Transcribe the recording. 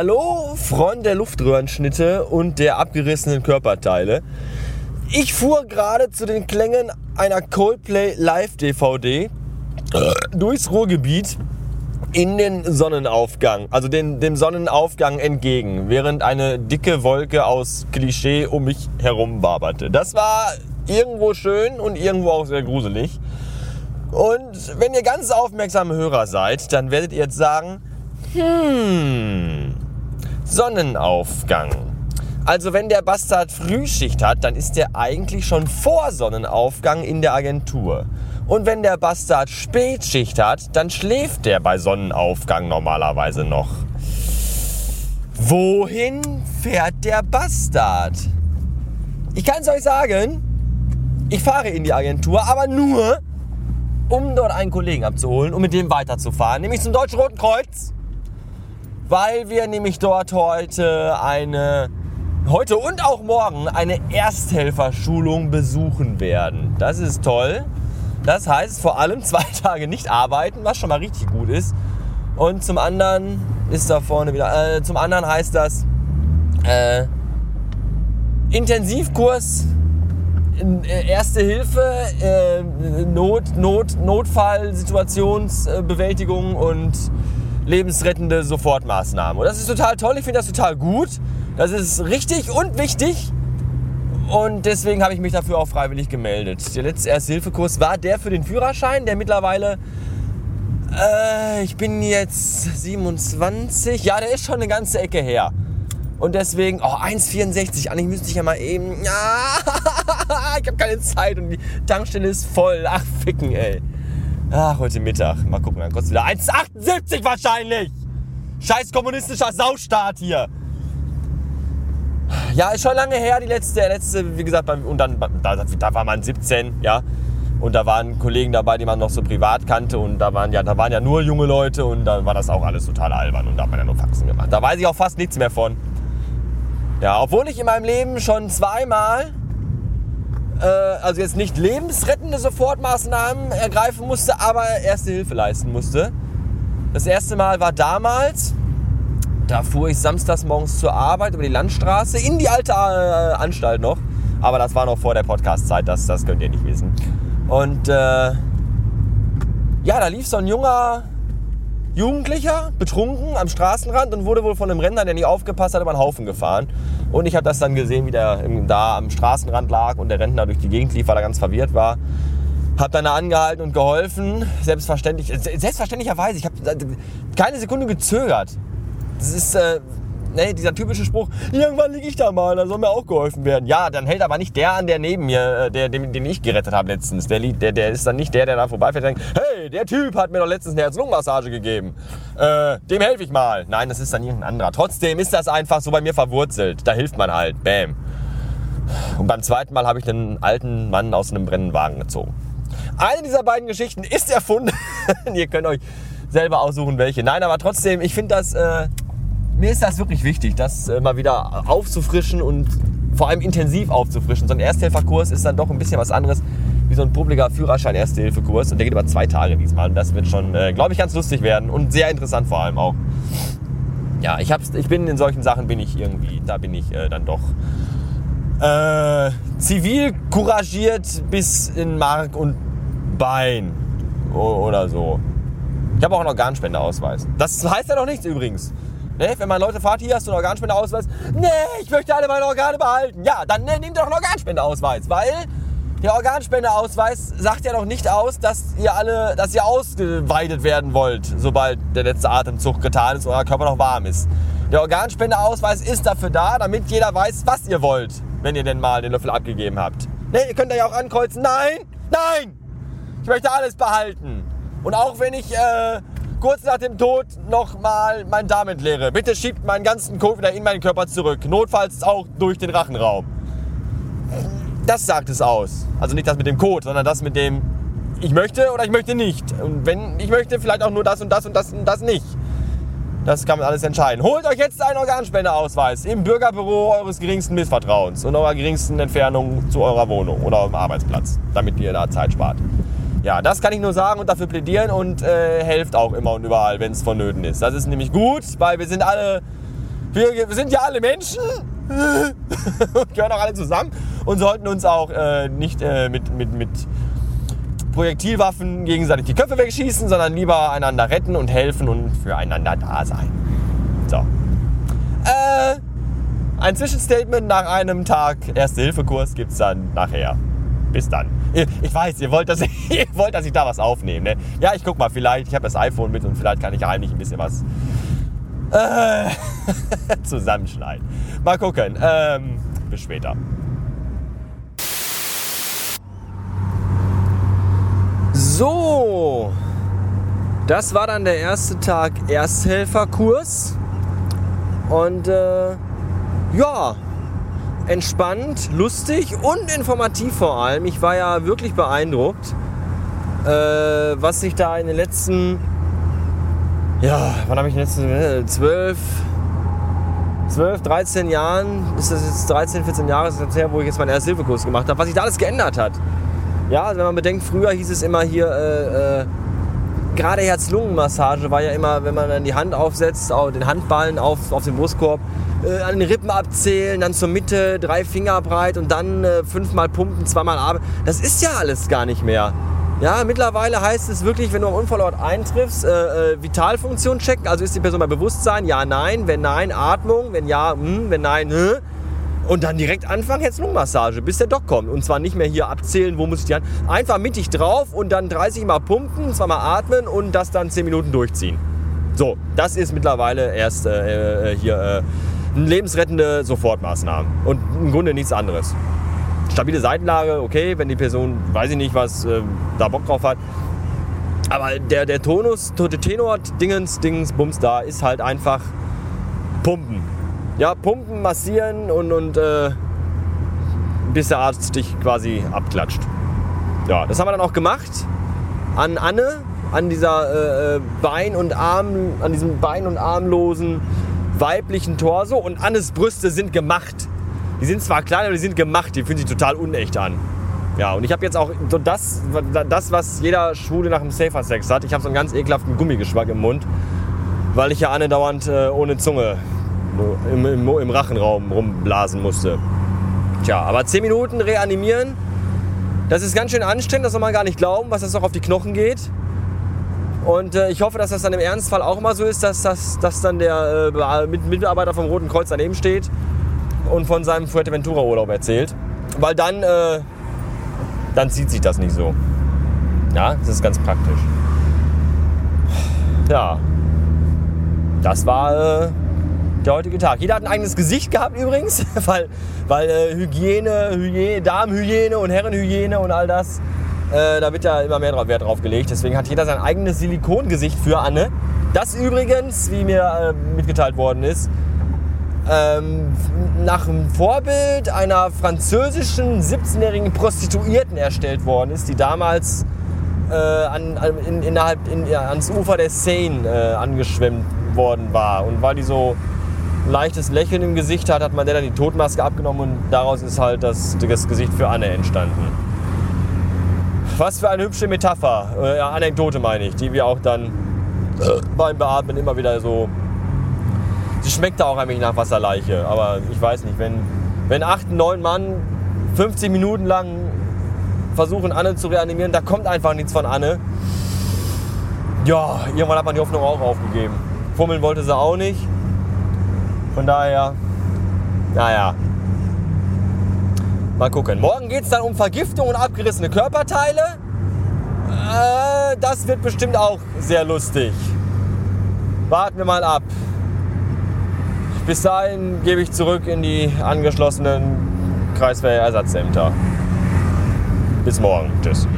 Hallo, Freund der Luftröhrenschnitte und der abgerissenen Körperteile. Ich fuhr gerade zu den Klängen einer Coldplay Live-DVD durchs Ruhrgebiet in den Sonnenaufgang, also den, dem Sonnenaufgang entgegen, während eine dicke Wolke aus Klischee um mich herum waberte. Das war irgendwo schön und irgendwo auch sehr gruselig. Und wenn ihr ganz aufmerksame Hörer seid, dann werdet ihr jetzt sagen, hm, Sonnenaufgang. Also wenn der Bastard Frühschicht hat, dann ist der eigentlich schon vor Sonnenaufgang in der Agentur. Und wenn der Bastard Spätschicht hat, dann schläft der bei Sonnenaufgang normalerweise noch. Wohin fährt der Bastard? Ich kann es euch sagen, ich fahre in die Agentur, aber nur, um dort einen Kollegen abzuholen, um mit dem weiterzufahren, nämlich zum Deutschen Roten Kreuz, weil wir nämlich dort heute eine, heute und auch morgen eine Ersthelferschulung besuchen werden. Das ist toll. Das heißt vor allem zwei Tage nicht arbeiten, was schon mal richtig gut ist. Und zum anderen ist da vorne wieder, äh, zum anderen heißt das äh, Intensivkurs äh, Erste Hilfe, äh, Not, Not, Notfallsituationsbewältigung und lebensrettende Sofortmaßnahmen. Und das ist total toll, ich finde das total gut. Das ist richtig und wichtig. Und deswegen habe ich mich dafür auch freiwillig gemeldet. Der letzte Erste-Hilfe-Kurs war der für den Führerschein, der mittlerweile, äh, ich bin jetzt 27, ja, der ist schon eine ganze Ecke her. Und deswegen, oh, 1,64, eigentlich müsste ich ja mal eben, ja, ich habe keine Zeit und die Tankstelle ist voll. Ach, ficken, ey. Ach, heute Mittag. Mal gucken, dann kostet wieder 1,78 wahrscheinlich. Scheiß kommunistischer Saustaat hier. Ja, ist schon lange her, die letzte, letzte wie gesagt, und dann, da, da war man 17, ja. Und da waren Kollegen dabei, die man noch so privat kannte. Und da waren ja, da waren ja nur junge Leute und da war das auch alles total albern. Und da hat man ja nur Faxen gemacht. Da weiß ich auch fast nichts mehr von. Ja, obwohl ich in meinem Leben schon zweimal, äh, also jetzt nicht lebensrettende Sofortmaßnahmen ergreifen musste, aber erste Hilfe leisten musste. Das erste Mal war damals, da fuhr ich samstags morgens zur Arbeit über die Landstraße in die alte äh, Anstalt noch. Aber das war noch vor der Podcast-Zeit, das, das könnt ihr nicht wissen. Und äh, ja, da lief so ein junger Jugendlicher, betrunken am Straßenrand und wurde wohl von einem Rentner, der nicht aufgepasst hat, über einen Haufen gefahren. Und ich habe das dann gesehen, wie der da am Straßenrand lag und der Rentner durch die Gegend lief, weil er ganz verwirrt war. Hab dann angehalten und geholfen, selbstverständlich, selbstverständlicherweise. Ich habe keine Sekunde gezögert. Das ist äh, ne, dieser typische Spruch, irgendwann liege ich da mal, da soll mir auch geholfen werden. Ja, dann hält aber nicht der an, der neben mir, äh, der, den, den ich gerettet habe letztens. Der, der, der ist dann nicht der, der da vorbeifährt und denkt, hey, der Typ hat mir doch letztens eine Herz-Lungen-Massage gegeben. Äh, dem helfe ich mal. Nein, das ist dann irgendein anderer. Trotzdem ist das einfach so bei mir verwurzelt. Da hilft man halt. Bam. Und beim zweiten Mal habe ich einen alten Mann aus einem brennenden Wagen gezogen. Eine dieser beiden Geschichten ist erfunden. Ihr könnt euch selber aussuchen, welche. Nein, aber trotzdem, ich finde das... Äh, mir ist das wirklich wichtig, das äh, mal wieder aufzufrischen und vor allem intensiv aufzufrischen. So ein Ersthelferkurs ist dann doch ein bisschen was anderes wie so ein publiker Führerschein-Ersthilfekurs und der geht über zwei Tage diesmal. Und das wird schon, äh, glaube ich, ganz lustig werden und sehr interessant vor allem auch. Ja, ich, hab's, ich bin in solchen Sachen bin ich irgendwie, da bin ich äh, dann doch äh, zivil couragiert bis in Mark und Bein oder so. Ich habe auch einen Organspendeausweis. Das heißt ja noch nichts übrigens. Ne? Wenn man Leute fragt, hier hast du einen Organspendeausweis? Nee, ich möchte alle meine Organe behalten. Ja, dann ne, nehmt doch einen Organspendeausweis, weil der Organspendeausweis sagt ja noch nicht aus, dass ihr alle, dass ihr ausgeweidet werden wollt, sobald der letzte Atemzug getan ist und euer Körper noch warm ist. Der Organspendeausweis ist dafür da, damit jeder weiß, was ihr wollt, wenn ihr denn mal den Löffel abgegeben habt. Ne, ihr könnt da ja auch ankreuzen, nein, nein, ich möchte alles behalten. Und auch wenn ich äh, kurz nach dem Tod nochmal meinen Darm entleere. Bitte schiebt meinen ganzen Kot wieder in meinen Körper zurück. Notfalls auch durch den Rachenraum. Das sagt es aus. Also nicht das mit dem Kot, sondern das mit dem ich möchte oder ich möchte nicht. Und wenn ich möchte, vielleicht auch nur das und das und das und das nicht. Das kann man alles entscheiden. Holt euch jetzt einen Organspendeausweis im Bürgerbüro eures geringsten Missvertrauens und eurer geringsten Entfernung zu eurer Wohnung oder eurem Arbeitsplatz, damit ihr da Zeit spart. Ja, das kann ich nur sagen und dafür plädieren und äh, helft auch immer und überall, wenn es vonnöten ist. Das ist nämlich gut, weil wir sind alle Wir, wir sind ja alle Menschen und gehören auch alle zusammen und sollten uns auch äh, nicht äh, mit, mit, mit Projektilwaffen gegenseitig die Köpfe wegschießen, sondern lieber einander retten und helfen und füreinander da sein. So. Äh, ein Zwischenstatement nach einem Tag Erste-Hilfe-Kurs gibt es dann nachher. Bis dann. Ich weiß, ihr wollt, dass ich, ihr wollt, dass ich da was aufnehme. Ne? Ja, ich guck mal, vielleicht, ich habe das iPhone mit und vielleicht kann ich heimlich ein bisschen was äh, zusammenschneiden. Mal gucken. Ähm, bis später. So, das war dann der erste Tag Ersthelferkurs. Und äh, ja, entspannt, lustig und informativ vor allem. Ich war ja wirklich beeindruckt, äh, was sich da in den letzten, ja, wann habe ich in den letzten äh, zwölf, 12, 13 Jahren, ist das jetzt 13, 14 Jahre ist her, wo ich jetzt meinen Ersthilfekurs gemacht habe, was sich da alles geändert hat. Ja, also wenn man bedenkt, früher hieß es immer hier, äh, äh, gerade Herz-Lungen-Massage war ja immer, wenn man dann die Hand aufsetzt, den Handballen auf, auf den Brustkorb, äh, an den Rippen abzählen, dann zur Mitte, drei Finger breit und dann äh, fünfmal pumpen, zweimal Arme. Das ist ja alles gar nicht mehr. Ja, mittlerweile heißt es wirklich, wenn du am Unfallort eintriffst, äh, äh, Vitalfunktion checken. Also ist die Person bei Bewusstsein? Ja, nein. Wenn nein, Atmung. Wenn ja, hm. wenn nein, hm. Und dann direkt anfangen, jetzt Lungenmassage, bis der Doc kommt. Und zwar nicht mehr hier abzählen, wo muss ich die Hand. Einfach mittig drauf und dann 30 Mal pumpen, zweimal atmen und das dann 10 Minuten durchziehen. So, das ist mittlerweile erst äh, äh hier äh, lebensrettende Sofortmaßnahme. Und im Grunde nichts anderes. Stabile Seitenlage, okay, wenn die Person, weiß ich nicht, was äh, da Bock drauf hat. Aber der, der Tonus, der Tenor, Dingens, Dings, Bums da, ist halt einfach pumpen. Ja, pumpen, massieren und, und äh, bis der Arzt dich quasi abklatscht. Ja, das haben wir dann auch gemacht. An Anne, an dieser äh, Bein- und Arm, an diesem bein- und armlosen weiblichen Torso und Annes Brüste sind gemacht. Die sind zwar klein, aber die sind gemacht. Die fühlen sich total unecht an. Ja, und ich habe jetzt auch so das, das, was jeder Schwule nach dem Safer Sex hat. Ich habe so einen ganz ekelhaften Gummigeschmack im Mund, weil ich ja Anne dauernd äh, ohne Zunge im, im, im Rachenraum rumblasen musste. Tja, aber 10 Minuten reanimieren, das ist ganz schön anstrengend, das soll man gar nicht glauben, was das noch auf die Knochen geht. Und äh, ich hoffe, dass das dann im Ernstfall auch mal so ist, dass, dass, dass dann der äh, Mitarbeiter vom Roten Kreuz daneben steht und von seinem Fuerteventura-Urlaub erzählt. Weil dann, äh, dann zieht sich das nicht so. Ja, das ist ganz praktisch. Ja, das war äh, der heutige Tag. Jeder hat ein eigenes Gesicht gehabt übrigens, weil, weil äh, Hygiene, Hygiene, Darmhygiene und Herrenhygiene und all das äh, da wird ja immer mehr Wert drauf gelegt. Deswegen hat jeder sein eigenes Silikongesicht für Anne. Das übrigens, wie mir äh, mitgeteilt worden ist, ähm, nach dem Vorbild einer französischen 17-jährigen Prostituierten erstellt worden ist, die damals äh, an, in, innerhalb in, ans Ufer der Seine äh, angeschwemmt worden war. Und weil die so leichtes Lächeln im Gesicht hat, hat man dann die Totmaske abgenommen und daraus ist halt das, das Gesicht für Anne entstanden. Was für eine hübsche Metapher, äh, Anekdote meine ich, die wir auch dann äh, beim Beatmen immer wieder so. Sie schmeckt auch ein wenig nach Wasserleiche, aber ich weiß nicht, wenn, wenn acht, neun Mann 15 Minuten lang versuchen, Anne zu reanimieren, da kommt einfach nichts von Anne. Ja, irgendwann hat man die Hoffnung auch aufgegeben. Fummeln wollte sie auch nicht. Von daher, naja, Mal gucken. Morgen geht es dann um Vergiftung und abgerissene Körperteile. Äh, das wird bestimmt auch sehr lustig. Warten wir mal ab. Bis dahin gebe ich zurück in die angeschlossenen Kreiswehrersatzzämter. Bis morgen. Tschüss.